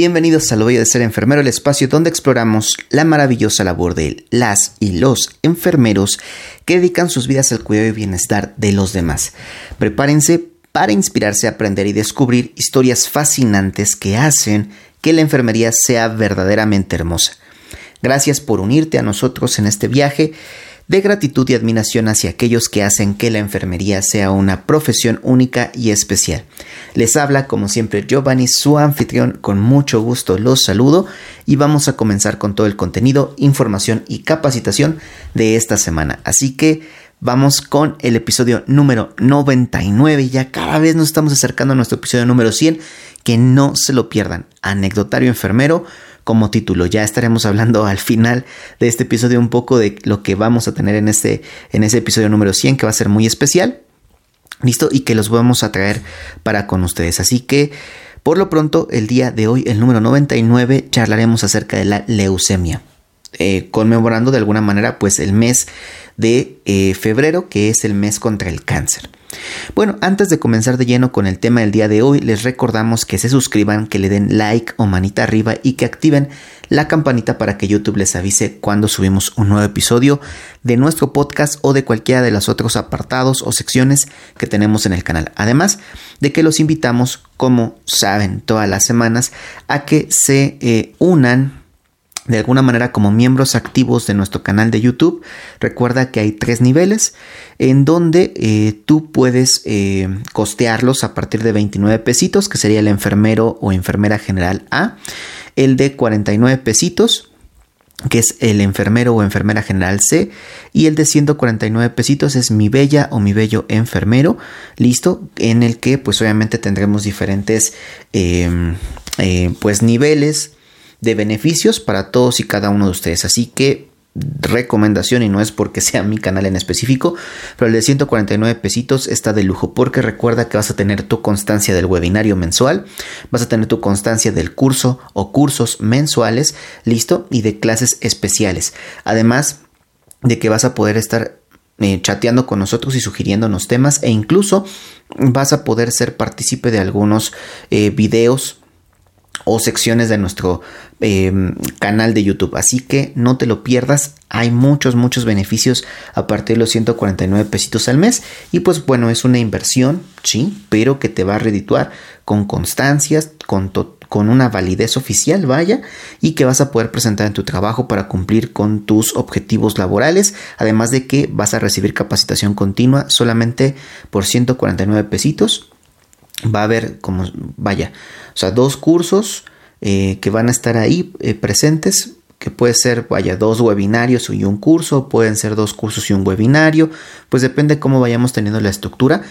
Bienvenidos a Lo de Ser Enfermero, el espacio donde exploramos la maravillosa labor de las y los enfermeros que dedican sus vidas al cuidado y bienestar de los demás. Prepárense para inspirarse, aprender y descubrir historias fascinantes que hacen que la enfermería sea verdaderamente hermosa. Gracias por unirte a nosotros en este viaje de gratitud y admiración hacia aquellos que hacen que la enfermería sea una profesión única y especial. Les habla como siempre Giovanni, su anfitrión, con mucho gusto los saludo y vamos a comenzar con todo el contenido, información y capacitación de esta semana. Así que vamos con el episodio número 99, ya cada vez nos estamos acercando a nuestro episodio número 100, que no se lo pierdan. Anecdotario enfermero como título. Ya estaremos hablando al final de este episodio un poco de lo que vamos a tener en, este, en ese episodio número 100 que va a ser muy especial. ¿Listo? Y que los vamos a traer para con ustedes. Así que, por lo pronto, el día de hoy, el número 99, charlaremos acerca de la leucemia. Eh, conmemorando de alguna manera pues el mes de eh, febrero que es el mes contra el cáncer. Bueno, antes de comenzar de lleno con el tema del día de hoy, les recordamos que se suscriban, que le den like o manita arriba y que activen la campanita para que YouTube les avise cuando subimos un nuevo episodio de nuestro podcast o de cualquiera de los otros apartados o secciones que tenemos en el canal. Además de que los invitamos, como saben, todas las semanas a que se eh, unan de alguna manera como miembros activos de nuestro canal de YouTube. Recuerda que hay tres niveles en donde eh, tú puedes eh, costearlos a partir de 29 pesitos, que sería el enfermero o enfermera general A, el de 49 pesitos que es el enfermero o enfermera general C, y el de 149 pesitos es mi bella o mi bello enfermero, listo, en el que pues obviamente tendremos diferentes em, eh, pues niveles de beneficios para todos y cada uno de ustedes. Así que recomendación y no es porque sea mi canal en específico, pero el de 149 pesitos está de lujo porque recuerda que vas a tener tu constancia del webinario mensual, vas a tener tu constancia del curso o cursos mensuales, listo, y de clases especiales. Además de que vas a poder estar eh, chateando con nosotros y sugiriéndonos temas e incluso vas a poder ser partícipe de algunos eh, videos o secciones de nuestro em, canal de YouTube. Así que no te lo pierdas. Hay muchos, muchos beneficios a partir de los 149 pesitos al mes. Y pues bueno, es una inversión, sí, pero que te va a redituar con constancias, con, con una validez oficial, vaya, y que vas a poder presentar en tu trabajo para cumplir con tus objetivos laborales. Además de que vas a recibir capacitación continua solamente por 149 pesitos va a haber como, vaya, o sea, dos cursos eh, que van a estar ahí eh, presentes, que puede ser, vaya, dos webinarios y un curso, pueden ser dos cursos y un webinario, pues depende cómo vayamos teniendo la estructura.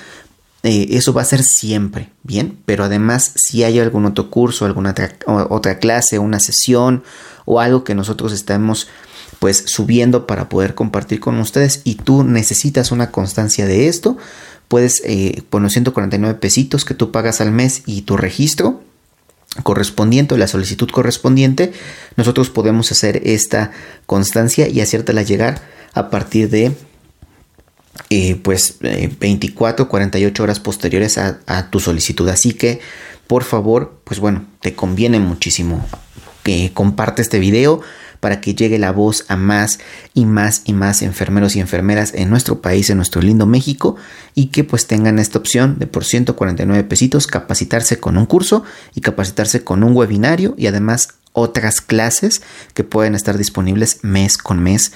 Eh, eso va a ser siempre, bien, pero además si hay algún otro curso, alguna otra, clase, una sesión o algo que nosotros estemos pues subiendo para poder compartir con ustedes y tú necesitas una constancia de esto, puedes eh, poner 149 pesitos que tú pagas al mes y tu registro correspondiente la solicitud correspondiente, nosotros podemos hacer esta constancia y hacértela llegar a partir de eh, pues 24 eh, 48 horas posteriores a, a, tu solicitud. Así que, por favor, pues bueno, te conviene muchísimo que comparte este video para que llegue la voz a más y más y más enfermeros y enfermeras en nuestro país, en nuestro lindo México, y que pues tengan esta opción de por 149 pesitos capacitarse con un curso y capacitarse con un webinario y además otras clases que pueden estar disponibles mes con mes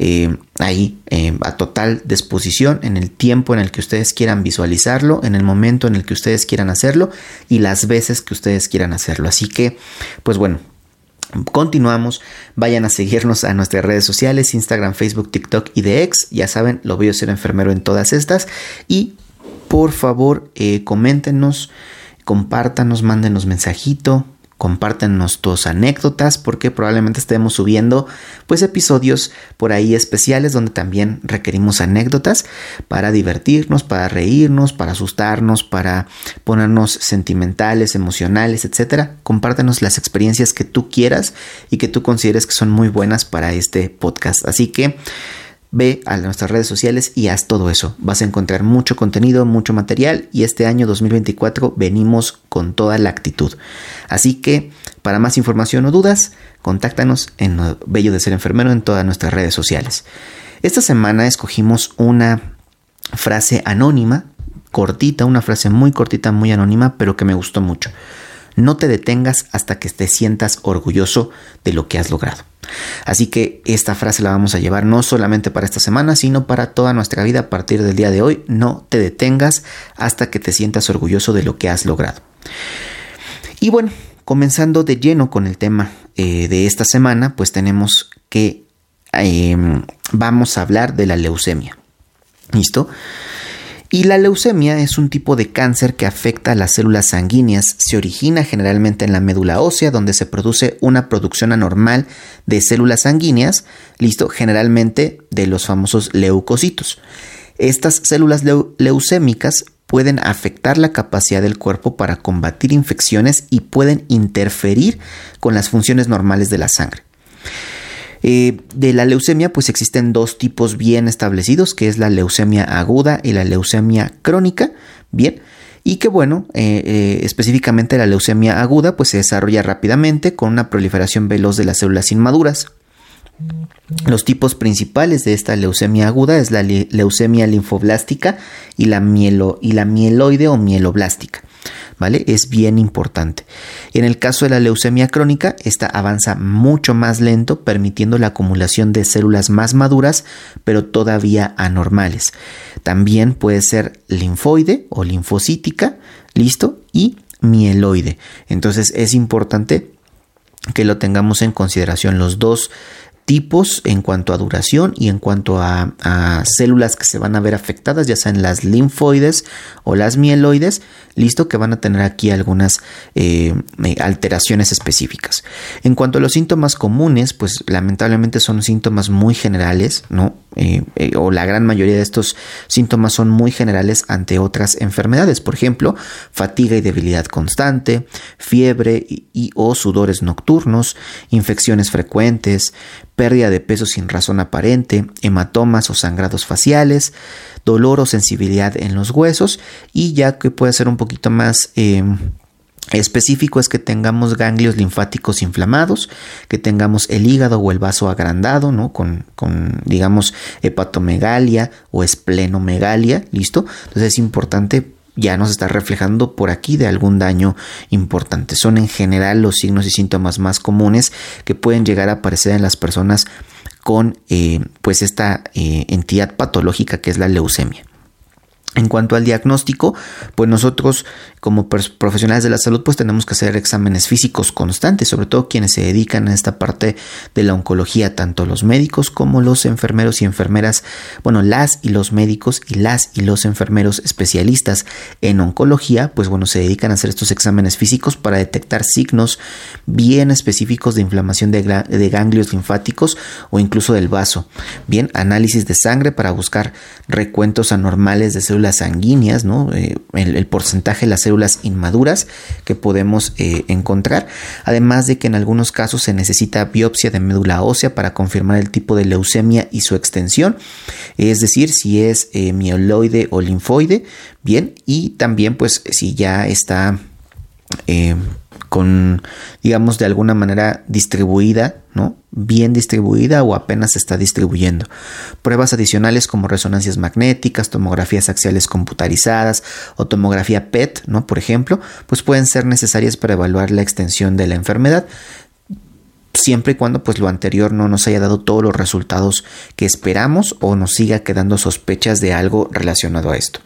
eh, ahí eh, a total disposición en el tiempo en el que ustedes quieran visualizarlo, en el momento en el que ustedes quieran hacerlo y las veces que ustedes quieran hacerlo. Así que, pues bueno, Continuamos, vayan a seguirnos a nuestras redes sociales, Instagram, Facebook, TikTok y de X. Ya saben, lo a ser enfermero en todas estas. Y por favor, eh, coméntenos, compártanos, mándenos mensajito, compártenos tus anécdotas porque probablemente estemos subiendo pues episodios por ahí especiales donde también requerimos anécdotas para divertirnos, para reírnos, para asustarnos, para ponernos sentimentales, emocionales, etcétera. Compártenos las experiencias que tú quieras y que tú consideres que son muy buenas para este podcast. Así que ve a nuestras redes sociales y haz todo eso. Vas a encontrar mucho contenido, mucho material y este año 2024 venimos con toda la actitud. Así que para más información o dudas, contáctanos en Bello de Ser Enfermero en todas nuestras redes sociales. Esta semana escogimos una frase anónima, cortita, una frase muy cortita, muy anónima, pero que me gustó mucho. No te detengas hasta que te sientas orgulloso de lo que has logrado. Así que esta frase la vamos a llevar no solamente para esta semana, sino para toda nuestra vida a partir del día de hoy. No te detengas hasta que te sientas orgulloso de lo que has logrado. Y bueno, comenzando de lleno con el tema eh, de esta semana, pues tenemos que em, vamos a hablar de la leucemia. ¿Listo? Y la leucemia es un tipo de cáncer que afecta a las células sanguíneas. Se origina generalmente en la médula ósea, donde se produce una producción anormal de células sanguíneas, listo, generalmente de los famosos leucocitos. Estas células leucémicas pueden afectar la capacidad del cuerpo para combatir infecciones y pueden interferir con las funciones normales de la sangre. Eh, de la leucemia, pues existen dos tipos bien establecidos, que es la leucemia aguda y la leucemia crónica. Bien, y que bueno, eh, eh, específicamente la leucemia aguda, pues se desarrolla rápidamente con una proliferación veloz de las células inmaduras. Los tipos principales de esta leucemia aguda es la leucemia linfoblástica y la, mielo, y la mieloide o mieloblástica. ¿Vale? Es bien importante. En el caso de la leucemia crónica, esta avanza mucho más lento, permitiendo la acumulación de células más maduras, pero todavía anormales. También puede ser linfoide o linfocítica, listo, y mieloide. Entonces es importante que lo tengamos en consideración los dos tipos en cuanto a duración y en cuanto a, células que se van a ver afectadas, ya sean las linfoides o las mieloides, listo, que van a tener aquí algunas eh, eh, alteraciones específicas. En cuanto a los síntomas comunes, pues lamentablemente son síntomas muy generales, ¿no? Eh, o la gran mayoría de estos síntomas son muy generales ante otras enfermedades, por ejemplo, fatiga y debilidad constante, fiebre y o sudores nocturnos, infecciones frecuentes, pérdida de peso sin razón aparente, hematomas o sangrados faciales, dolor o sensibilidad en los huesos y ya que puede ser un poquito más... Em, específico es que tengamos ganglios linfáticos inflamados, que tengamos el hígado o el vaso agrandado, ¿no? Con, con, digamos, hepatomegalia o esplenomegalia, ¿listo? Entonces es importante ya nos está reflejando por aquí de algún daño importante. Son en general los signos y síntomas más comunes que pueden llegar a aparecer en las personas con eh, pues esta eh, entidad patológica que es la leucemia. En cuanto al diagnóstico, pues nosotros como profesionales de la salud pues tenemos que hacer exámenes físicos constantes, sobre todo quienes se dedican a esta parte de la oncología, tanto los médicos como los enfermeros y enfermeras, bueno, las y los médicos y las y los enfermeros especialistas en oncología, pues bueno, se dedican a hacer estos exámenes físicos para detectar signos bien específicos de inflamación de, de ganglios linfáticos o incluso del vaso. Bien, análisis de sangre para buscar recuentos anormales de células sanguíneas, ¿no? Eh, el, porcentaje de las células inmaduras que podemos eh, encontrar, además de que en algunos casos se necesita biopsia de médula ósea para confirmar el tipo de leucemia y su extensión, es decir, si es eh, mieloide o linfoide, bien, y también pues si ya está con, digamos, de alguna manera distribuida, ¿no? Bien distribuida o apenas se está distribuyendo. Pruebas adicionales como resonancias magnéticas, tomografías axiales computarizadas o tomografía PET, ¿no? Por ejemplo, pues pueden ser necesarias para evaluar la extensión de la enfermedad siempre y cuando pues lo anterior no nos haya dado todos los resultados que esperamos o nos siga quedando sospechas de algo relacionado a esto.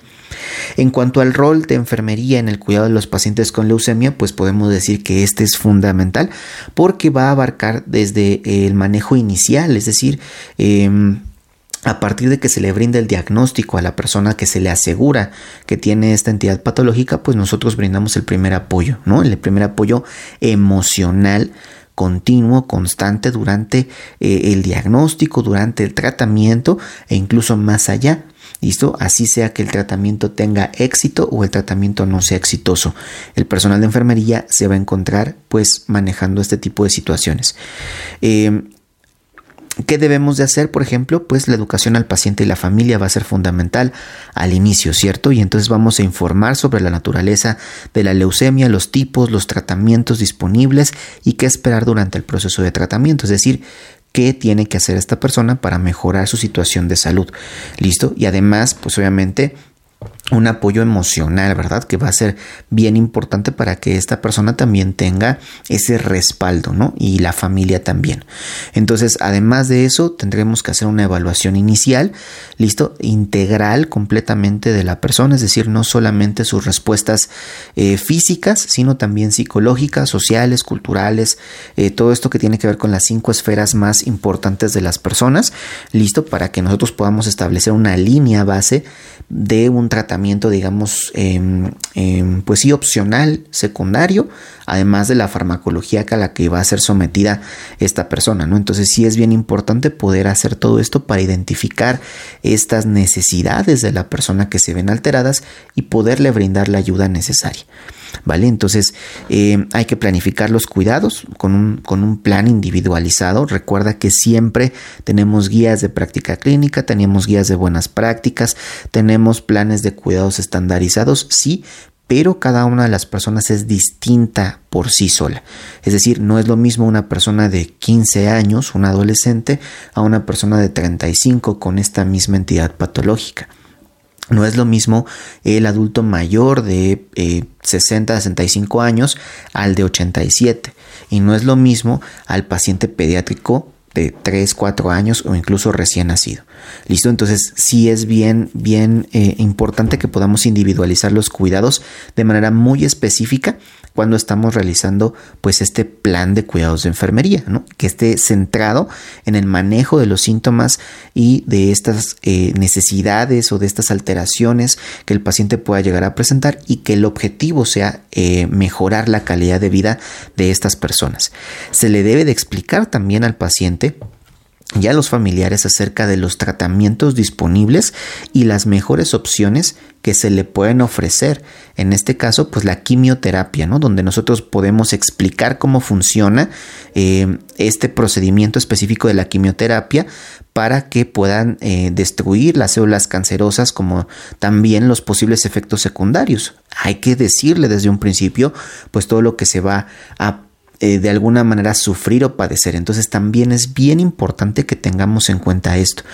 En cuanto al rol de enfermería en el cuidado de los pacientes con leucemia, pues podemos decir que este es fundamental porque va a abarcar desde el manejo inicial, es decir, em, a partir de que se le brinda el diagnóstico a la persona que se le asegura que tiene esta entidad patológica, pues nosotros brindamos el primer apoyo, ¿no? El primer apoyo emocional continuo, constante durante eh, el diagnóstico, durante el tratamiento e incluso más allá. ¿Listo? Así sea que el tratamiento tenga éxito o el tratamiento no sea exitoso. El personal de enfermería se va a encontrar pues manejando este tipo de situaciones. Em, ¿Qué debemos de hacer? Por ejemplo, pues la educación al paciente y la familia va a ser fundamental al inicio, ¿cierto? Y entonces vamos a informar sobre la naturaleza de la leucemia, los tipos, los tratamientos disponibles y qué esperar durante el proceso de tratamiento. Es decir, qué tiene que hacer esta persona para mejorar su situación de salud. ¿Listo? Y además, pues obviamente un apoyo emocional, ¿verdad? Que va a ser bien importante para que esta persona también tenga ese respaldo, ¿no? Y la familia también. Entonces, además de eso, tendremos que hacer una evaluación inicial, listo, integral completamente de la persona, es decir, no solamente sus respuestas eh, físicas, sino también psicológicas, sociales, culturales, eh, todo esto que tiene que ver con las cinco esferas más importantes de las personas, listo, para que nosotros podamos establecer una línea base de un tratamiento, digamos, em, pues sí, opcional, secundario, además de la farmacología a la que va a ser sometida esta persona, ¿no? Entonces sí es bien importante poder hacer todo esto para identificar estas necesidades de la persona que se ven alteradas y poderle brindar la ayuda necesaria. ¿Vale? Entonces eh, hay que planificar los cuidados con un, con un, plan individualizado. Recuerda que siempre tenemos guías de práctica clínica, tenemos guías de buenas prácticas, tenemos planes de cuidados estandarizados, sí, pero cada una de las personas es distinta por sí sola. Es decir, no es lo mismo una persona de 15 años, un adolescente, a una persona de 35 con esta misma entidad patológica. No es lo mismo el adulto mayor de 60 a 65 años al de 87. Y no es lo mismo al paciente pediátrico de 3, 4 años o incluso recién nacido. ¿Listo? Entonces sí es bien, bien eh, importante que podamos individualizar los cuidados de manera muy específica cuando estamos realizando pues este plan de cuidados de enfermería, ¿no? que esté centrado en el manejo de los síntomas y de estas eh, necesidades o de estas alteraciones que el paciente pueda llegar a presentar y que el objetivo sea eh, mejorar la calidad de vida de estas personas. Se le debe de explicar también al paciente y a los familiares acerca de los tratamientos disponibles y las mejores opciones que se le pueden ofrecer. En este caso, pues la quimioterapia, ¿no? Donde nosotros podemos explicar cómo funciona eh, este procedimiento específico de la quimioterapia para que puedan eh, destruir las células cancerosas como también los posibles efectos secundarios. Hay que decirle desde un principio, pues todo lo que se va a eh, de alguna manera sufrir o padecer. Entonces también es bien importante que tengamos en cuenta esto.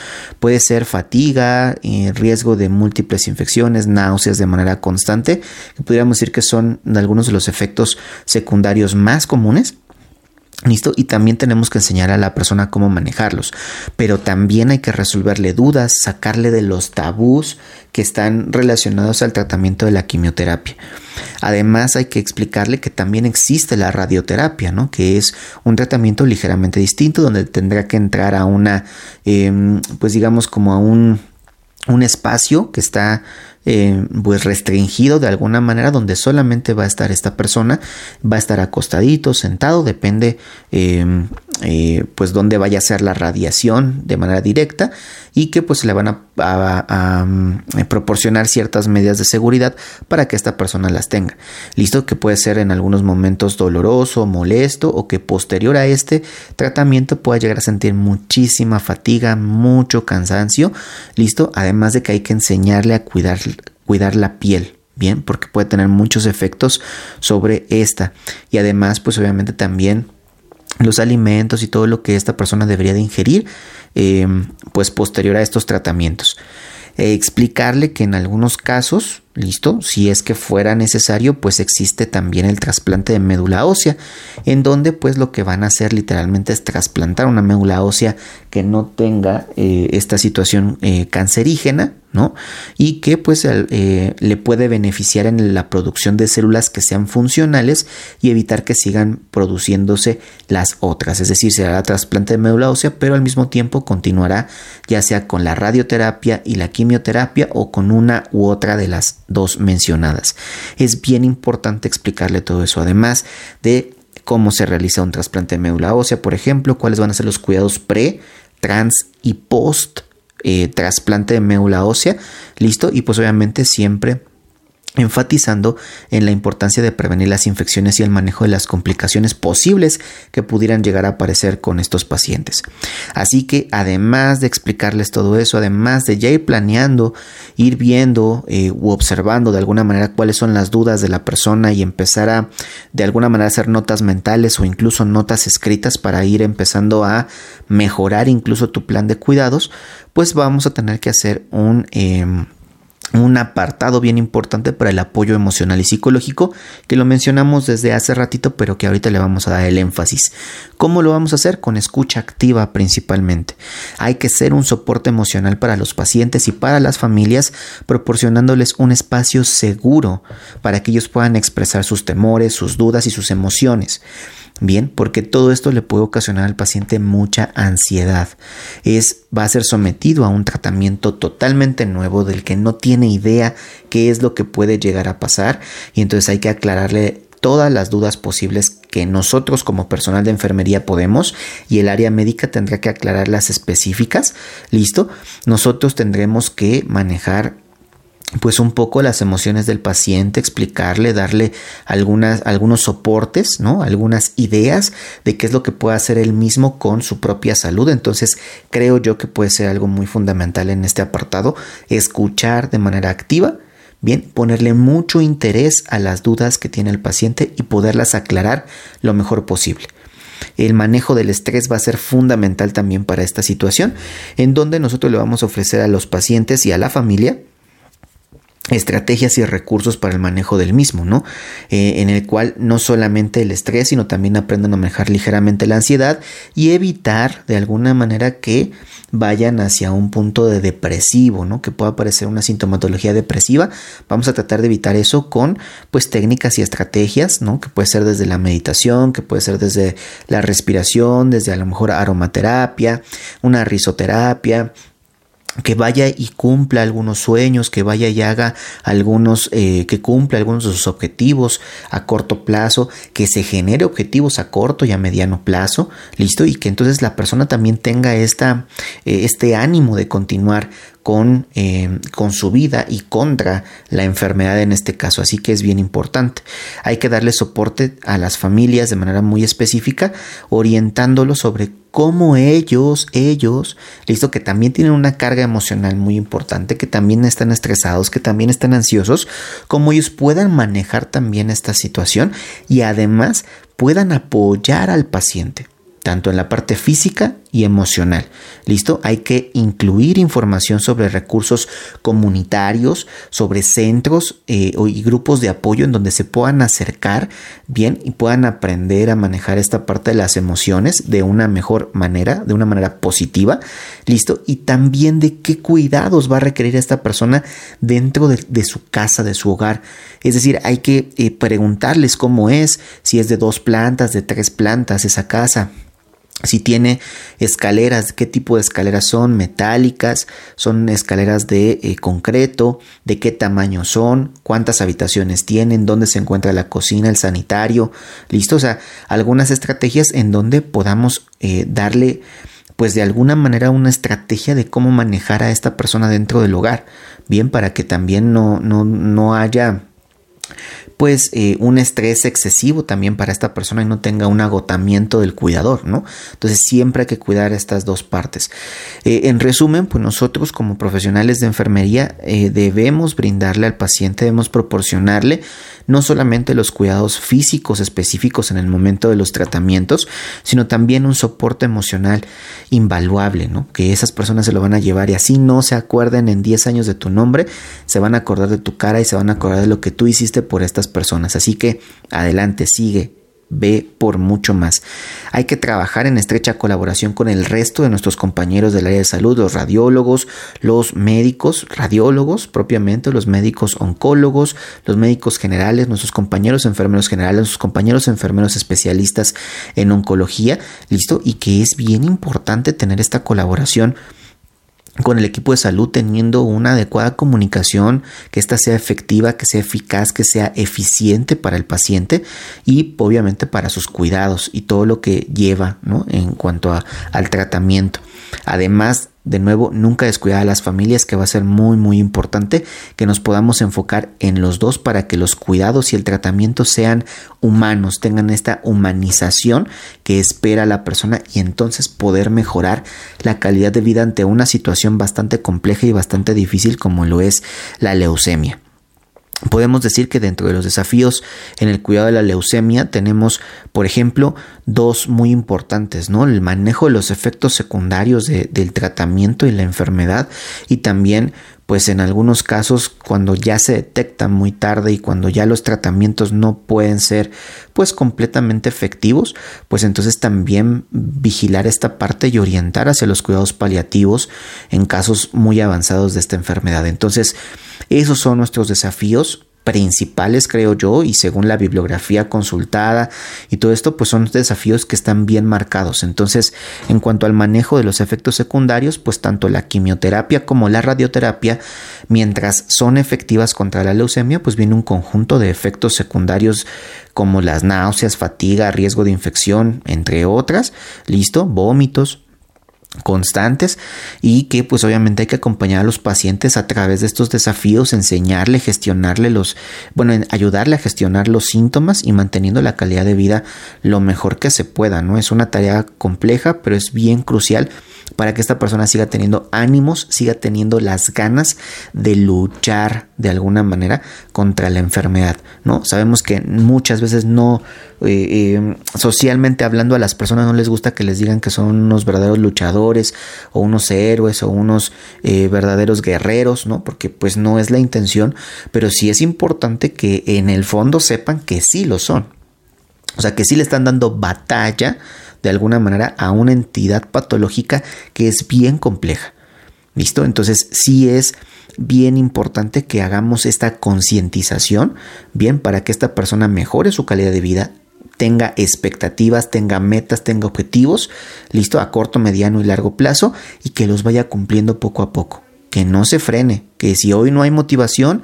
Puede ser fatiga, eh, riesgo de múltiples infecciones, náuseas de manera constante, que podríamos decir que son algunos de los efectos secundarios más comunes ¿Listo? Y también tenemos que enseñar a la persona cómo manejarlos. Pero también hay que resolverle dudas, sacarle de los tabús que están relacionados al tratamiento de la quimioterapia. Además hay que explicarle que también existe la radioterapia, ¿no? Que es un tratamiento ligeramente distinto donde tendrá que entrar a una, em, pues digamos como a un, un espacio que está eh, pues restringido de alguna manera donde solamente va a estar esta persona va a estar acostadito sentado depende em, eh, pues donde vaya a ser la radiación de manera directa y que pues le van a, mm, proporcionar ciertas medidas de seguridad para que esta persona las tenga. Listo, que puede ser en algunos momentos doloroso, molesto o que posterior a este tratamiento pueda llegar a sentir muchísima fatiga, mucho cansancio. Listo, además de que hay que enseñarle a cuidar, cuidar la piel. Bien, porque puede tener muchos efectos sobre esta. Y además, pues obviamente también los alimentos y todo lo que esta persona debería de ingerir, eh, pues posterior a estos tratamientos. Eh, explicarle que en algunos casos, listo, si es que fuera necesario, pues existe también el trasplante de médula ósea, en donde pues lo que van a hacer literalmente es trasplantar una médula ósea que no tenga eh, esta situación cancerígena, ¿no? Y que pues eh, le puede beneficiar en la producción de células que sean funcionales y evitar que sigan produciéndose las otras. Es decir, será trasplante de médula ósea, pero al mismo tiempo continuará ya sea con la radioterapia y la quimioterapia o con una u otra de las dos mencionadas. Es bien importante explicarle todo eso, además de cómo se realiza un trasplante de médula ósea, por ejemplo, cuáles van a ser los cuidados pre, trans y post eh, trasplante de médula ósea, listo, y pues obviamente siempre enfatizando en la importancia de prevenir las infecciones y el manejo de las complicaciones posibles que pudieran llegar a aparecer con estos pacientes. Así que además de explicarles todo eso, además de ya ir planeando, ir viendo eh, u observando de alguna manera cuáles son las dudas de la persona y empezar a de alguna manera hacer notas mentales o incluso notas escritas para ir empezando a mejorar incluso tu plan de cuidados, pues vamos a tener que hacer un... Em, un apartado bien importante para el apoyo emocional y psicológico que lo mencionamos desde hace ratito pero que ahorita le vamos a dar el énfasis. ¿Cómo lo vamos a hacer? Con escucha activa principalmente. Hay que ser un soporte emocional para los pacientes y para las familias proporcionándoles un espacio seguro para que ellos puedan expresar sus temores, sus dudas y sus emociones. Bien, porque todo esto le puede ocasionar al paciente mucha ansiedad. Es, va a ser sometido a un tratamiento totalmente nuevo del que no tiene idea qué es lo que puede llegar a pasar y entonces hay que aclararle todas las dudas posibles que nosotros como personal de enfermería podemos y el área médica tendrá que aclarar las específicas. ¿Listo? Nosotros tendremos que manejar pues un poco las emociones del paciente, explicarle, darle algunas, algunos soportes, ¿no? Algunas ideas de qué es lo que puede hacer él mismo con su propia salud. Entonces, creo yo que puede ser algo muy fundamental en este apartado, escuchar de manera activa, bien, ponerle mucho interés a las dudas que tiene el paciente y poderlas aclarar lo mejor posible. El manejo del estrés va a ser fundamental también para esta situación, en donde nosotros le vamos a ofrecer a los pacientes y a la familia estrategias y recursos para el manejo del mismo, ¿no? Eh, en el cual no solamente el estrés, sino también aprendan a manejar ligeramente la ansiedad y evitar de alguna manera que vayan hacia un punto de depresivo, ¿no? Que pueda aparecer una sintomatología depresiva. Vamos a tratar de evitar eso con pues técnicas y estrategias, ¿no? Que puede ser desde la meditación, que puede ser desde la respiración, desde a lo mejor aromaterapia, una risoterapia, que vaya y cumpla algunos sueños, que vaya y haga algunos, eh, que cumpla algunos de sus objetivos a corto plazo, que se genere objetivos a corto y a mediano plazo, listo, y que entonces la persona también tenga esta, eh, este ánimo de continuar con, eh, con, su vida y contra la enfermedad en este caso. Así que es bien importante. Hay que darle soporte a las familias de manera muy específica, orientándolos sobre cómo ellos, ellos, listo, que también tienen una carga emocional muy importante, que también están estresados, que también están ansiosos, cómo ellos puedan manejar también esta situación y además puedan apoyar al paciente tanto en la parte física y emocional. ¿Listo? Hay que incluir información sobre recursos comunitarios, sobre centros eh, y grupos de apoyo en donde se puedan acercar bien y puedan aprender a manejar esta parte de las emociones de una mejor manera, de una manera positiva. ¿Listo? Y también de qué cuidados va a requerir esta persona dentro de, su casa, de su hogar. Es decir, hay que eh, preguntarles cómo es, si es de dos plantas, de tres plantas esa casa si tiene escaleras, qué tipo de escaleras son, metálicas, son escaleras de eh, concreto, de qué tamaño son, cuántas habitaciones tienen, dónde se encuentra la cocina, el sanitario, listo, o sea, algunas estrategias en donde podamos eh, darle pues de alguna manera una estrategia de cómo manejar a esta persona dentro del hogar, bien, para que también no, no, no haya pues eh, un estrés excesivo también para esta persona y no tenga un agotamiento del cuidador, ¿no? Entonces siempre hay que cuidar estas dos partes. Eh, en resumen, pues nosotros como profesionales de enfermería eh, debemos brindarle al paciente, debemos proporcionarle no solamente los cuidados físicos específicos en el momento de los tratamientos, sino también un soporte emocional invaluable, ¿no? Que esas personas se lo van a llevar y así no se acuerden en 10 años de tu nombre, se van a acordar de tu cara y se van a acordar de lo que tú por estas personas. Así que adelante, sigue, ve por mucho más. Hay que trabajar en estrecha colaboración con el resto de nuestros compañeros del área de salud, los radiólogos, los médicos, radiólogos propiamente, los médicos oncólogos, los médicos generales, nuestros compañeros enfermeros generales, nuestros compañeros enfermeros especialistas en oncología, listo, y que es bien importante tener esta colaboración con el equipo de salud teniendo una adecuada comunicación, que ésta sea efectiva, que sea eficaz, que sea eficiente para el paciente y obviamente para sus cuidados y todo lo que lleva ¿no? en cuanto a, al tratamiento. Además de nuevo, nunca descuidar a las familias, que va a ser muy, muy importante que nos podamos enfocar en los dos para que los cuidados y el tratamiento sean humanos, tengan esta humanización que espera la persona y entonces poder mejorar la calidad de vida ante una situación bastante compleja y bastante difícil como lo es la leucemia. Podemos decir que dentro de los desafíos en el cuidado de la leucemia tenemos, por ejemplo, dos muy importantes, ¿no? El manejo de los efectos secundarios del tratamiento y la enfermedad y también pues en algunos casos cuando ya se detecta muy tarde y cuando ya los tratamientos no pueden ser pues completamente efectivos, pues entonces también vigilar esta parte y orientar hacia los cuidados paliativos en casos muy avanzados de esta enfermedad. Entonces, esos son nuestros desafíos principales, creo yo, y según la bibliografía consultada y todo esto, pues son desafíos que están bien marcados. Entonces, en cuanto al manejo de los efectos secundarios, pues tanto la quimioterapia como la radioterapia, mientras son efectivas contra la leucemia, pues viene un conjunto de efectos secundarios como las náuseas, fatiga, riesgo de infección, entre otras, listo, vómitos, constantes y que pues obviamente hay que acompañar a los pacientes a través de estos desafíos, enseñarle, gestionarle los, bueno, ayudarle a gestionar los síntomas y manteniendo la calidad de vida lo mejor que se pueda, ¿no? Es una tarea compleja, pero es bien crucial para que esta persona siga teniendo ánimos, siga teniendo las ganas de luchar de alguna manera contra la enfermedad, ¿no? Sabemos que muchas veces no, eh, eh, socialmente hablando, a las personas no les gusta que les digan que son unos verdaderos luchadores o unos héroes o unos eh, verdaderos guerreros, ¿no? Porque pues no es la intención, pero sí es importante que en el fondo sepan que sí lo son. O sea, que sí le están dando batalla de alguna manera a una entidad patológica que es bien compleja. ¿Listo? Entonces sí es bien importante que hagamos esta concientización, bien, para que esta persona mejore su calidad de vida, tenga expectativas, tenga metas, tenga objetivos, listo, a corto, mediano y largo plazo, y que los vaya cumpliendo poco a poco. Que no se frene, que si hoy no hay motivación,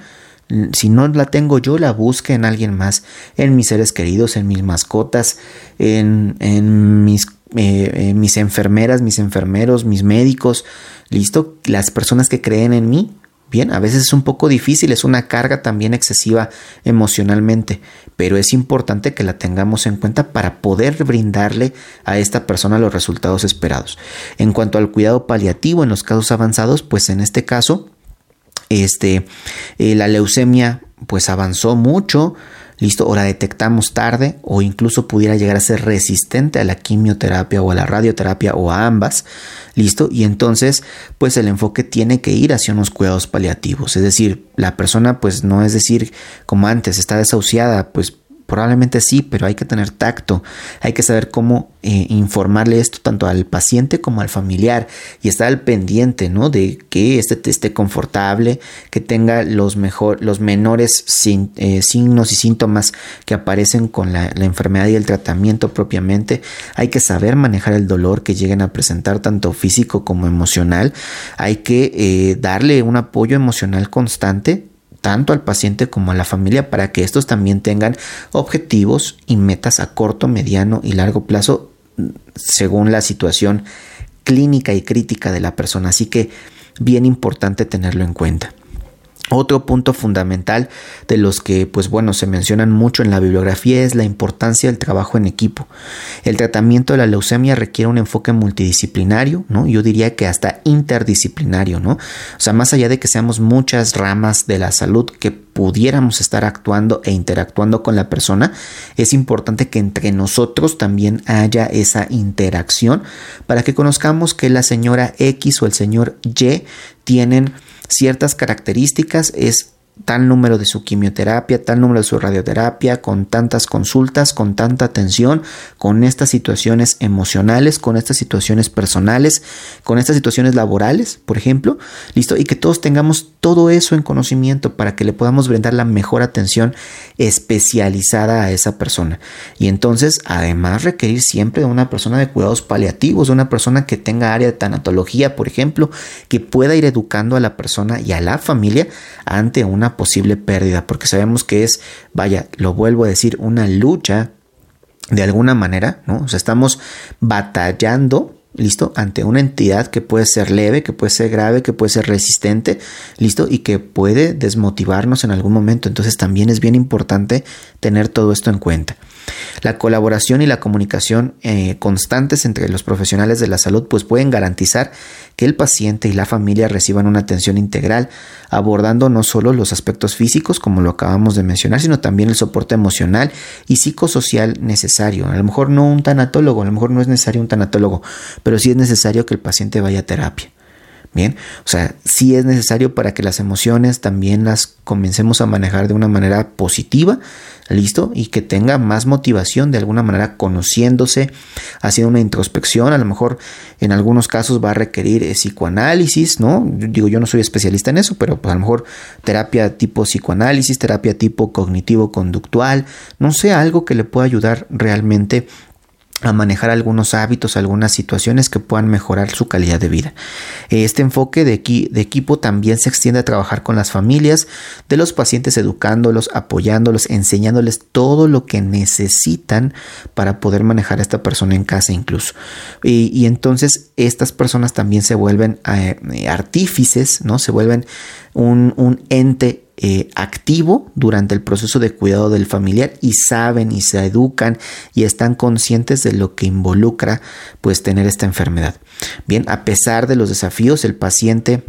si no la tengo yo, la busque en alguien más, en mis seres queridos, en mis mascotas, en, mis, eh, mis enfermeras, mis enfermeros, mis médicos, listo, las personas que creen en mí. Bien, a veces es un poco difícil, es una carga también excesiva emocionalmente, pero es importante que la tengamos en cuenta para poder brindarle a esta persona los resultados esperados. En cuanto al cuidado paliativo en los casos avanzados, pues en este caso, este, eh, la leucemia pues avanzó mucho, listo, o la detectamos tarde o incluso pudiera llegar a ser resistente a la quimioterapia o a la radioterapia o a ambas, listo, y entonces pues el enfoque tiene que ir hacia unos cuidados paliativos, es decir, la persona pues no es decir como antes está desahuciada, pues Probablemente sí, pero hay que tener tacto, hay que saber cómo eh, informarle esto tanto al paciente como al familiar y estar al pendiente, ¿no? De que este esté confortable, que tenga los mejor, los menores eh, signos y síntomas que aparecen con la, enfermedad y el tratamiento propiamente. Hay que saber manejar el dolor que lleguen a presentar tanto físico como emocional. Hay que eh, darle un apoyo emocional constante tanto al paciente como a la familia para que estos también tengan objetivos y metas a corto, mediano y largo plazo según la situación clínica y crítica de la persona. Así que bien importante tenerlo en cuenta. Otro punto fundamental de los que, pues bueno, se mencionan mucho en la bibliografía es la importancia del trabajo en equipo. El tratamiento de la leucemia requiere un enfoque multidisciplinario, ¿no? Yo diría que hasta interdisciplinario, ¿no? O sea, más allá de que seamos muchas ramas de la salud que pudiéramos estar actuando e interactuando con la persona, es importante que entre nosotros también haya esa interacción para que conozcamos que la señora X o el señor Y tienen ciertas características es tal número de su quimioterapia, tal número de su radioterapia, con tantas consultas, con tanta atención, con estas situaciones emocionales, con estas situaciones personales, con estas situaciones laborales, por ejemplo, listo, y que todos tengamos todo eso en conocimiento para que le podamos brindar la mejor atención especializada a esa persona. Y entonces, además, requerir siempre de una persona de cuidados paliativos, de una persona que tenga área de tanatología, por ejemplo, que pueda ir educando a la persona y a la familia ante una posible pérdida, porque sabemos que es, vaya, lo vuelvo a decir, una lucha de alguna manera, ¿no? O sea, estamos batallando listo, ante una entidad que puede ser leve, que puede ser grave, que puede ser resistente, listo, y que puede desmotivarnos en algún momento. Entonces también es bien importante tener todo esto en cuenta. La colaboración y la comunicación eh, constantes entre los profesionales de la salud pues pueden garantizar que el paciente y la familia reciban una atención integral, abordando no solo los aspectos físicos como lo acabamos de mencionar, sino también el soporte emocional y psicosocial necesario. A lo mejor no un tanatólogo, a lo mejor no es necesario un tanatólogo, pero sí es necesario que el paciente vaya a terapia. Bien, o sea, sí es necesario para que las emociones también las comencemos a manejar de una manera positiva, listo, y que tenga más motivación de alguna manera conociéndose, haciendo una introspección, a lo mejor en algunos casos va a requerir eh, psicoanálisis, ¿no? Digo, yo no soy especialista en eso, pero pues a lo mejor terapia tipo psicoanálisis, terapia tipo cognitivo-conductual, no sé, algo que le pueda ayudar realmente a manejar algunos hábitos, algunas situaciones que puedan mejorar su calidad de vida. Este enfoque de, equipo también se extiende a trabajar con las familias de los pacientes, educándolos, apoyándolos, enseñándoles todo lo que necesitan para poder manejar a esta persona en casa incluso. Y, entonces estas personas también se vuelven eh, artífices, ¿no? Se vuelven un, un ente eh, activo durante el proceso de cuidado del familiar y saben y se educan y están conscientes de lo que involucra pues tener esta enfermedad. Bien, a pesar de los desafíos, el paciente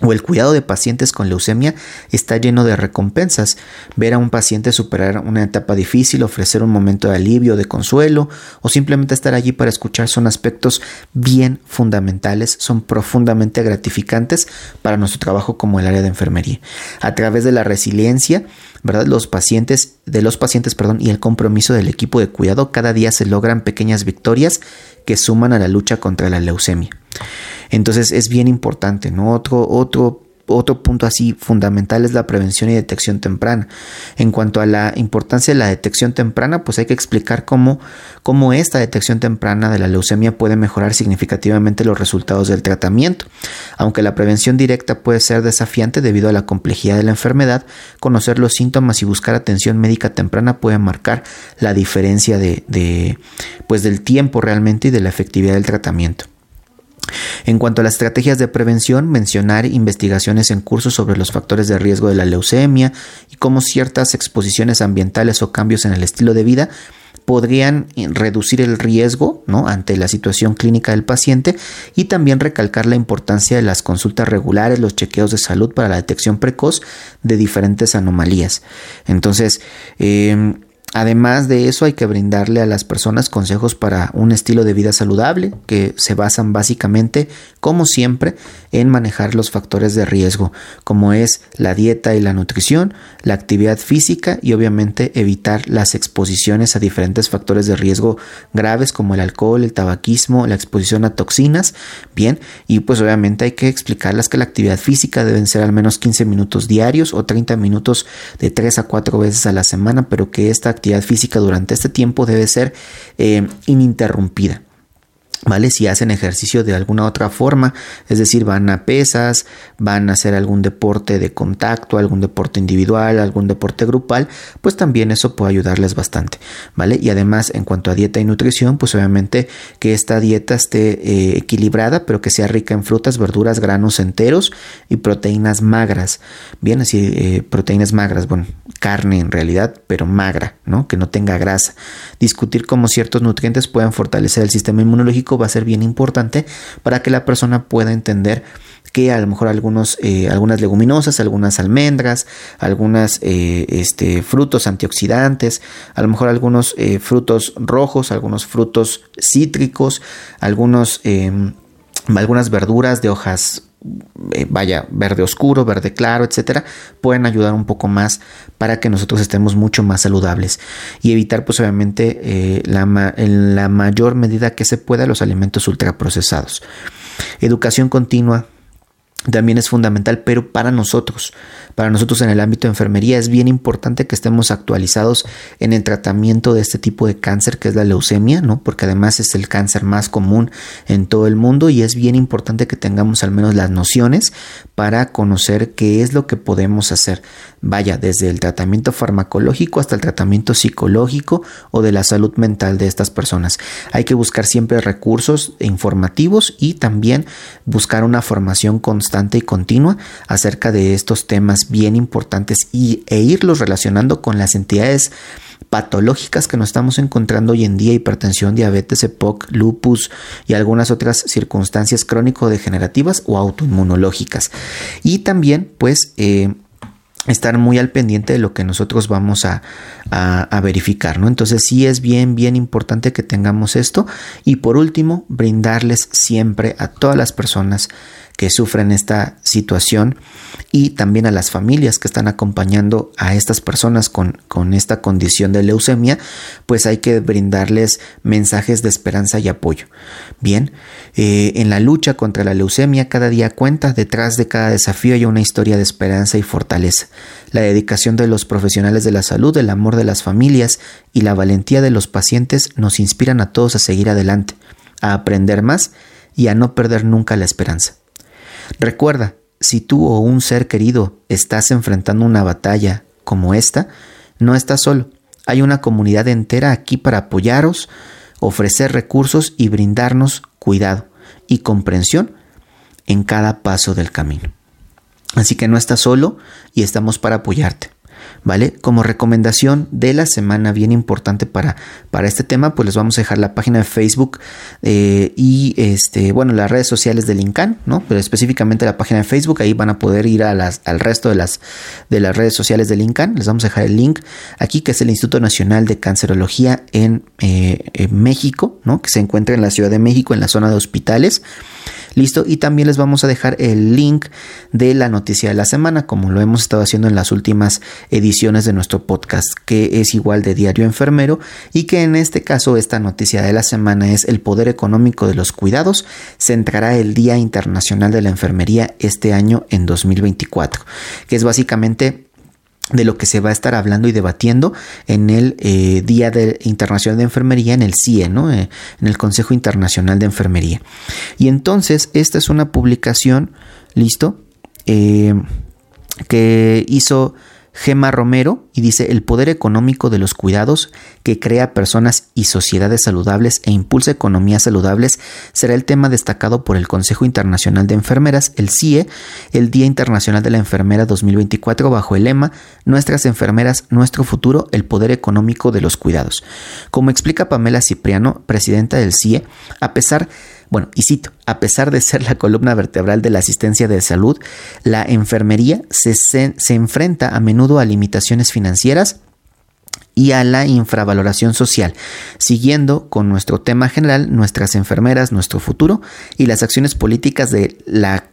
o el cuidado de pacientes con leucemia está lleno de recompensas. Ver a un paciente superar una etapa difícil, ofrecer un momento de alivio, de consuelo o simplemente estar allí para escuchar son aspectos bien fundamentales, son profundamente gratificantes para nuestro trabajo como el área de enfermería. A través de la resiliencia, ¿verdad? Los pacientes, de los pacientes, perdón, y el compromiso del equipo de cuidado, cada día se logran pequeñas victorias que suman a la lucha contra la leucemia. Entonces es bien importante, ¿no? Otro, otro otro punto así fundamental es la prevención y detección temprana. En cuanto a la importancia de la detección temprana, pues hay que explicar cómo, cómo esta detección temprana de la leucemia puede mejorar significativamente los resultados del tratamiento. Aunque la prevención directa puede ser desafiante debido a la complejidad de la enfermedad, conocer los síntomas y buscar atención médica temprana puede marcar la diferencia de, pues del tiempo realmente y de la efectividad del tratamiento. En cuanto a las estrategias de prevención, mencionar investigaciones en curso sobre los factores de riesgo de la leucemia y cómo ciertas exposiciones ambientales o cambios en el estilo de vida podrían reducir el riesgo ante la situación clínica del paciente y también recalcar la importancia de las consultas regulares, los chequeos de salud para la detección precoz de diferentes anomalías. Entonces, eh, Además de eso, hay que brindarle a las personas consejos para un estilo de vida saludable que se basan básicamente, como siempre, en manejar los factores de riesgo, como es la dieta y la nutrición, la actividad física y obviamente evitar las exposiciones a diferentes factores de riesgo graves como el alcohol, el tabaquismo, la exposición a toxinas. Bien, y pues obviamente hay que explicarles que la actividad física deben ser al menos 15 minutos diarios o 30 minutos de 3 a 4 veces a la semana, pero que esta actividad física durante este tiempo debe ser eh, ininterrumpida. ¿Vale? Si hacen ejercicio de alguna otra forma, es decir, van a pesas, van a hacer algún deporte de contacto, algún deporte individual, algún deporte grupal, pues también eso puede ayudarles bastante, ¿vale? Y además, en cuanto a dieta y nutrición, pues obviamente que esta dieta esté eh, equilibrada, pero que sea rica en frutas, verduras, granos enteros y proteínas magras, bien, así, eh, proteínas magras, bueno, carne en realidad, pero magra, ¿no? Que no tenga grasa. Discutir cómo ciertos nutrientes pueden fortalecer el sistema inmunológico va a ser bien importante para que la persona pueda entender que a lo mejor algunos, eh, algunas leguminosas, algunas almendras, algunos eh, este, frutos antioxidantes, a lo mejor algunos eh, frutos rojos, algunos frutos cítricos, algunos, em, algunas verduras de hojas eh, vaya, verde oscuro, verde claro, etcétera, pueden ayudar un poco más para que nosotros estemos mucho más saludables y evitar, pues, obviamente, eh, la, en la mayor medida que se pueda los alimentos ultraprocesados. Educación continua también es fundamental, pero para nosotros, para nosotros en el ámbito de enfermería es bien importante que estemos actualizados en el tratamiento de este tipo de cáncer que es la leucemia, ¿no? Porque además es el cáncer más común en todo el mundo y es bien importante que tengamos al menos las nociones para conocer qué es lo que podemos hacer. Vaya, desde el tratamiento farmacológico hasta el tratamiento psicológico o de la salud mental de estas personas. Hay que buscar siempre recursos informativos y también buscar una formación constante y continua acerca de estos temas bien importantes y, e irlos relacionando con las entidades patológicas que nos estamos encontrando hoy en día, hipertensión, diabetes, EPOC, lupus y algunas otras circunstancias crónico-degenerativas o autoinmunológicas. Y también, pues, eh, estar muy al pendiente de lo que nosotros vamos a, a, verificar, ¿no? Entonces sí es bien, bien importante que tengamos esto y por último, brindarles siempre a todas las personas que sufren esta situación y también a las familias que están acompañando a estas personas con, con esta condición de leucemia, pues hay que brindarles mensajes de esperanza y apoyo. Bien, eh, en la lucha contra la leucemia cada día cuenta, detrás de cada desafío hay una historia de esperanza y fortaleza. La dedicación de los profesionales de la salud, el amor de las familias y la valentía de los pacientes nos inspiran a todos a seguir adelante, a aprender más y a no perder nunca la esperanza. Recuerda, si tú o un ser querido estás enfrentando una batalla como esta, no estás solo. Hay una comunidad entera aquí para apoyaros, ofrecer recursos y brindarnos cuidado y comprensión en cada paso del camino. Así que no estás solo y estamos para apoyarte. ¿Vale? Como recomendación de la semana bien importante para, para este tema, pues les vamos a dejar la página de Facebook eh, y este, bueno, las redes sociales del INCAN, ¿no? Pero específicamente la página de Facebook, ahí van a poder ir a las, al resto de las, de las redes sociales del INCAN. Les vamos a dejar el link aquí, que es el Instituto Nacional de Cancerología en, eh, en México, ¿no? Que se encuentra en la Ciudad de México, en la zona de hospitales. Listo, y también les vamos a dejar el link de la noticia de la semana, como lo hemos estado haciendo en las últimas ediciones de nuestro podcast, que es igual de Diario Enfermero, y que en este caso esta noticia de la semana es el poder económico de los cuidados. Centrará el Día Internacional de la Enfermería este año en 2024, que es básicamente de lo que se va a estar hablando y debatiendo en el eh, Día Internacional de Enfermería, en el CIE, ¿no? Eh, en el Consejo Internacional de Enfermería. Y entonces, esta es una publicación, listo, eh, que hizo Gema Romero y dice el poder económico de los cuidados que crea personas y sociedades saludables e impulsa economías saludables será el tema destacado por el Consejo Internacional de Enfermeras, el CIE, el Día Internacional de la Enfermera 2024 bajo el lema Nuestras enfermeras, nuestro futuro, el poder económico de los cuidados. Como explica Pamela Cipriano, presidenta del CIE, a pesar bueno, y cito, a pesar de ser la columna vertebral de la asistencia de salud, la enfermería se, se, enfrenta a menudo a limitaciones financieras y a la infravaloración social, siguiendo con nuestro tema general, nuestras enfermeras, nuestro futuro y las acciones políticas de la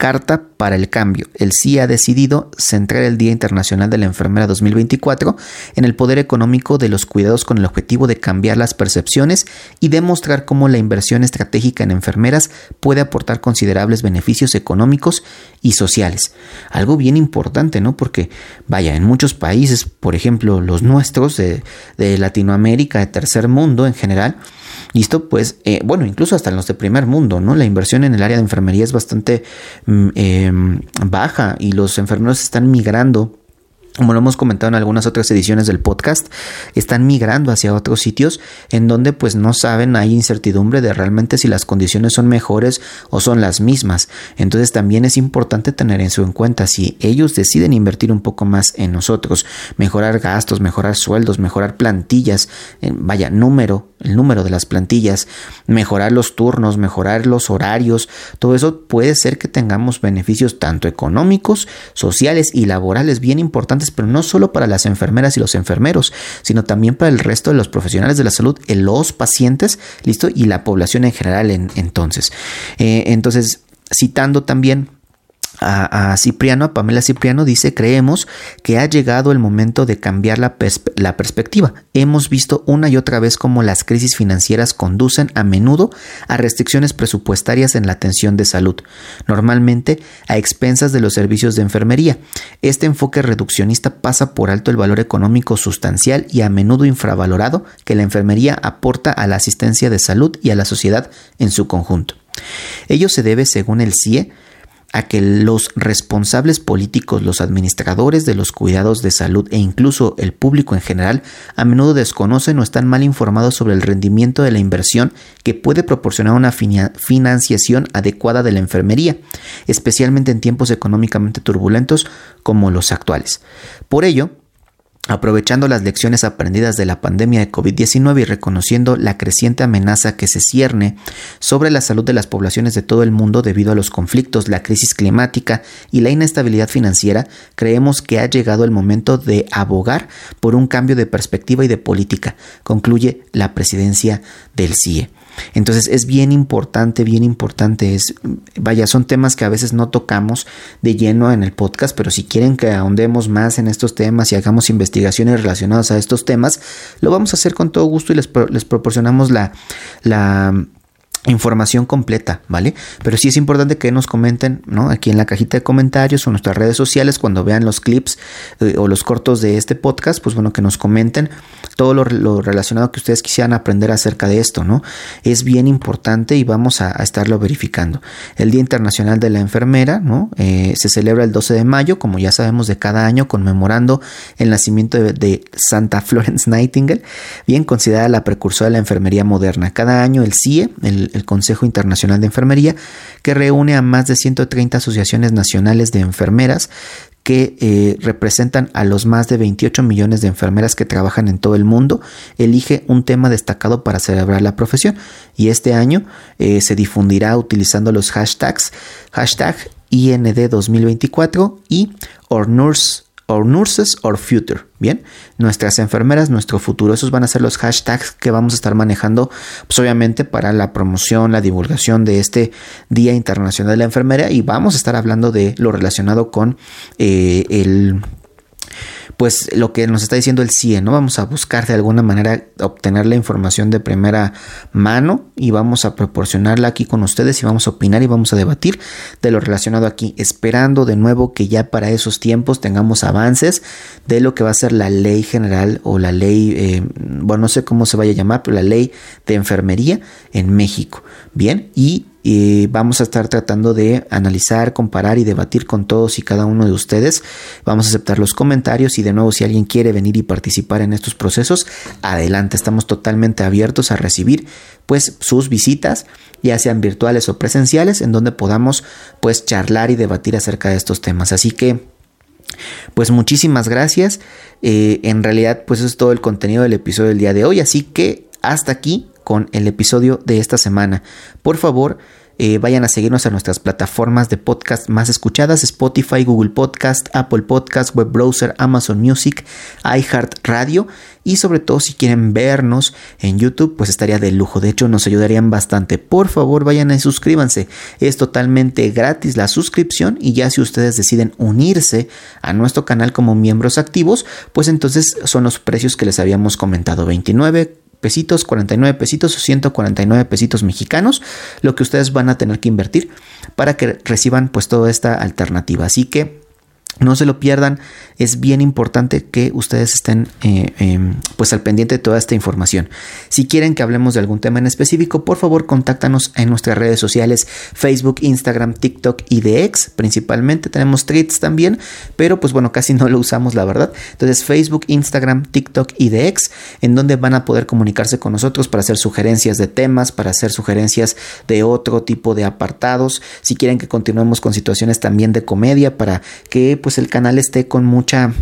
Carta para el Cambio. El sí ha decidido centrar el Día Internacional de la Enfermera 2024 en el poder económico de los cuidados con el objetivo de cambiar las percepciones y demostrar cómo la inversión estratégica en enfermeras puede aportar considerables beneficios económicos y sociales. Algo bien importante, ¿no? Porque, vaya, en muchos países, por ejemplo, los nuestros de, Latinoamérica, de tercer mundo en general, ¿Listo? Pues, eh, bueno, incluso hasta en los de primer mundo, ¿no? La inversión en el área de enfermería es bastante mm, em, baja y los enfermeros están migrando como lo hemos comentado en algunas otras ediciones del podcast, están migrando hacia otros sitios en donde pues no saben, hay incertidumbre de realmente si las condiciones son mejores o son las mismas. Entonces también es importante tener en su en cuenta si ellos deciden invertir un poco más en nosotros, mejorar gastos, mejorar sueldos, mejorar plantillas, vaya, número, el número de las plantillas, mejorar los turnos, mejorar los horarios, todo eso puede ser que tengamos beneficios tanto económicos, sociales y laborales bien importantes pero no solo para las enfermeras y los enfermeros, sino también para el resto de los profesionales de la salud, los pacientes, listo, y la población en general. entonces, eh, entonces, citando también a, Cipriano, a Pamela Cipriano, dice, creemos que ha llegado el momento de cambiar la, la, perspectiva. Hemos visto una y otra vez cómo las crisis financieras conducen a menudo a restricciones presupuestarias en la atención de salud, normalmente a expensas de los servicios de enfermería. Este enfoque reduccionista pasa por alto el valor económico sustancial y a menudo infravalorado que la enfermería aporta a la asistencia de salud y a la sociedad en su conjunto. Ello se debe, según el CIE, a que los responsables políticos, los administradores de los cuidados de salud e incluso el público en general a menudo desconocen o están mal informados sobre el rendimiento de la inversión que puede proporcionar una financiación adecuada de la enfermería, especialmente en tiempos económicamente turbulentos como los actuales. Por ello, Aprovechando las lecciones aprendidas de la pandemia de COVID-19 y reconociendo la creciente amenaza que se cierne sobre la salud de las poblaciones de todo el mundo debido a los conflictos, la crisis climática y la inestabilidad financiera, creemos que ha llegado el momento de abogar por un cambio de perspectiva y de política, concluye la presidencia del CIE. Entonces es bien importante, bien importante. Es, vaya, son temas que a veces no tocamos de lleno en el podcast, pero si quieren que ahondemos más en estos temas y hagamos investigaciones relacionadas a estos temas, lo vamos a hacer con todo gusto y les, les proporcionamos la, la información completa, ¿vale? Pero sí es importante que nos comenten, ¿no? Aquí en la cajita de comentarios o en nuestras redes sociales cuando vean los clips eh, o los cortos de este podcast, pues bueno, que nos comenten todo lo, relacionado que ustedes quisieran aprender acerca de esto, ¿no? Es bien importante y vamos a, estarlo verificando. El Día Internacional de la Enfermera, ¿no? Eh, se celebra el 12 de mayo, como ya sabemos, de cada año, conmemorando el nacimiento de, Santa Florence Nightingale, bien considerada la precursora de la enfermería moderna. Cada año el CIE, el el, Consejo Internacional de Enfermería, que reúne a más de 130 asociaciones nacionales de enfermeras que eh, representan a los más de 28 millones de enfermeras que trabajan en todo el mundo, elige un tema destacado para celebrar la profesión. Y este año eh, se difundirá utilizando los hashtags hashtag IND 2024 y Or Nurse or nurses or future. Bien, nuestras enfermeras, nuestro futuro. Esos van a ser los hashtags que vamos a estar manejando, pues obviamente para la promoción, la divulgación de este Día Internacional de la Enfermera y vamos a estar hablando de lo relacionado con eh, el pues lo que nos está diciendo el CIE, ¿no? Vamos a buscar de alguna manera obtener la información de primera mano y vamos a proporcionarla aquí con ustedes y vamos a opinar y vamos a debatir de lo relacionado aquí, esperando de nuevo que ya para esos tiempos tengamos avances de lo que va a ser la ley general o la ley, eh, bueno, no sé cómo se vaya a llamar, pero la ley de enfermería en México. Bien, y y vamos a estar tratando de analizar, comparar y debatir con todos y cada uno de ustedes. Vamos a aceptar los comentarios y de nuevo si alguien quiere venir y participar en estos procesos, adelante, estamos totalmente abiertos a recibir pues sus visitas, ya sean virtuales o presenciales, en donde podamos pues charlar y debatir acerca de estos temas. Así que pues muchísimas gracias. Eh, en realidad pues es todo el contenido del episodio del día de hoy, así que hasta aquí con el episodio de esta semana. Por favor, eh, vayan a seguirnos a nuestras plataformas de podcast más escuchadas, Spotify, Google Podcast, Apple Podcast, Web Browser, Amazon Music, iHeartRadio y sobre todo si quieren vernos en YouTube, pues estaría de lujo. De hecho, nos ayudarían bastante. Por favor, vayan y suscríbanse. Es totalmente gratis la suscripción y ya si ustedes deciden unirse a nuestro canal como miembros activos, pues entonces son los precios que les habíamos comentado. 29 pesitos, 49 pesitos o 149 pesitos mexicanos, lo que ustedes van a tener que invertir para que reciban pues toda esta alternativa. Así que no se lo pierdan, es bien importante que ustedes estén eh, em, pues al pendiente de toda esta información. Si quieren que hablemos de algún tema en específico, por favor contáctanos en nuestras redes sociales, Facebook, Instagram, TikTok y de principalmente. Tenemos tweets también, pero pues bueno, casi no lo usamos la verdad. Entonces Facebook, Instagram, TikTok y de en donde van a poder comunicarse con nosotros para hacer sugerencias de temas, para hacer sugerencias de otro tipo de apartados. Si quieren que continuemos con situaciones también de comedia, para que pues el canal esté con mucha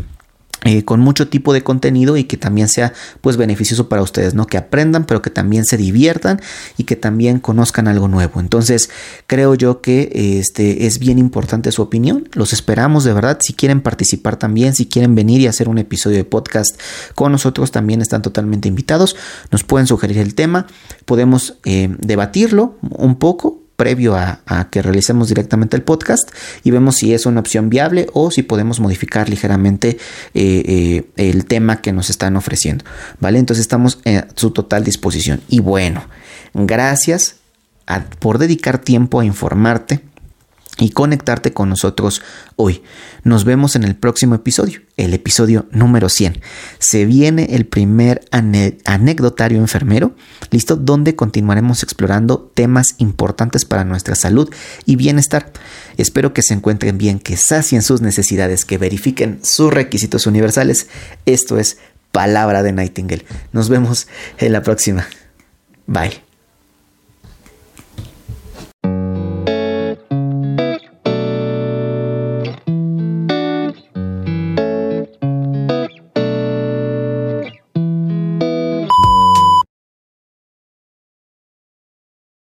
eh, con mucho tipo de contenido y que también sea pues beneficioso para ustedes, ¿no? Que aprendan, pero que también se diviertan y que también conozcan algo nuevo. Entonces, creo yo que este es bien importante su opinión. Los esperamos de verdad. Si quieren participar también, si quieren venir y hacer un episodio de podcast con nosotros, también están totalmente invitados. Nos pueden sugerir el tema, podemos eh, debatirlo un poco previo a, que realicemos directamente el podcast y vemos si es una opción viable o si podemos modificar ligeramente eh, eh, el tema que nos están ofreciendo. ¿Vale? Entonces estamos a su total disposición. Y bueno, gracias por dedicar tiempo a informarte y conectarte con nosotros hoy. Nos vemos en el próximo episodio, el episodio número 100. Se viene el primer anecdotario enfermero, listo, donde continuaremos explorando temas importantes para nuestra salud y bienestar. Espero que se encuentren bien, que sacien sus necesidades, que verifiquen sus requisitos universales. Esto es Palabra de Nightingale. Nos vemos en la próxima. Bye.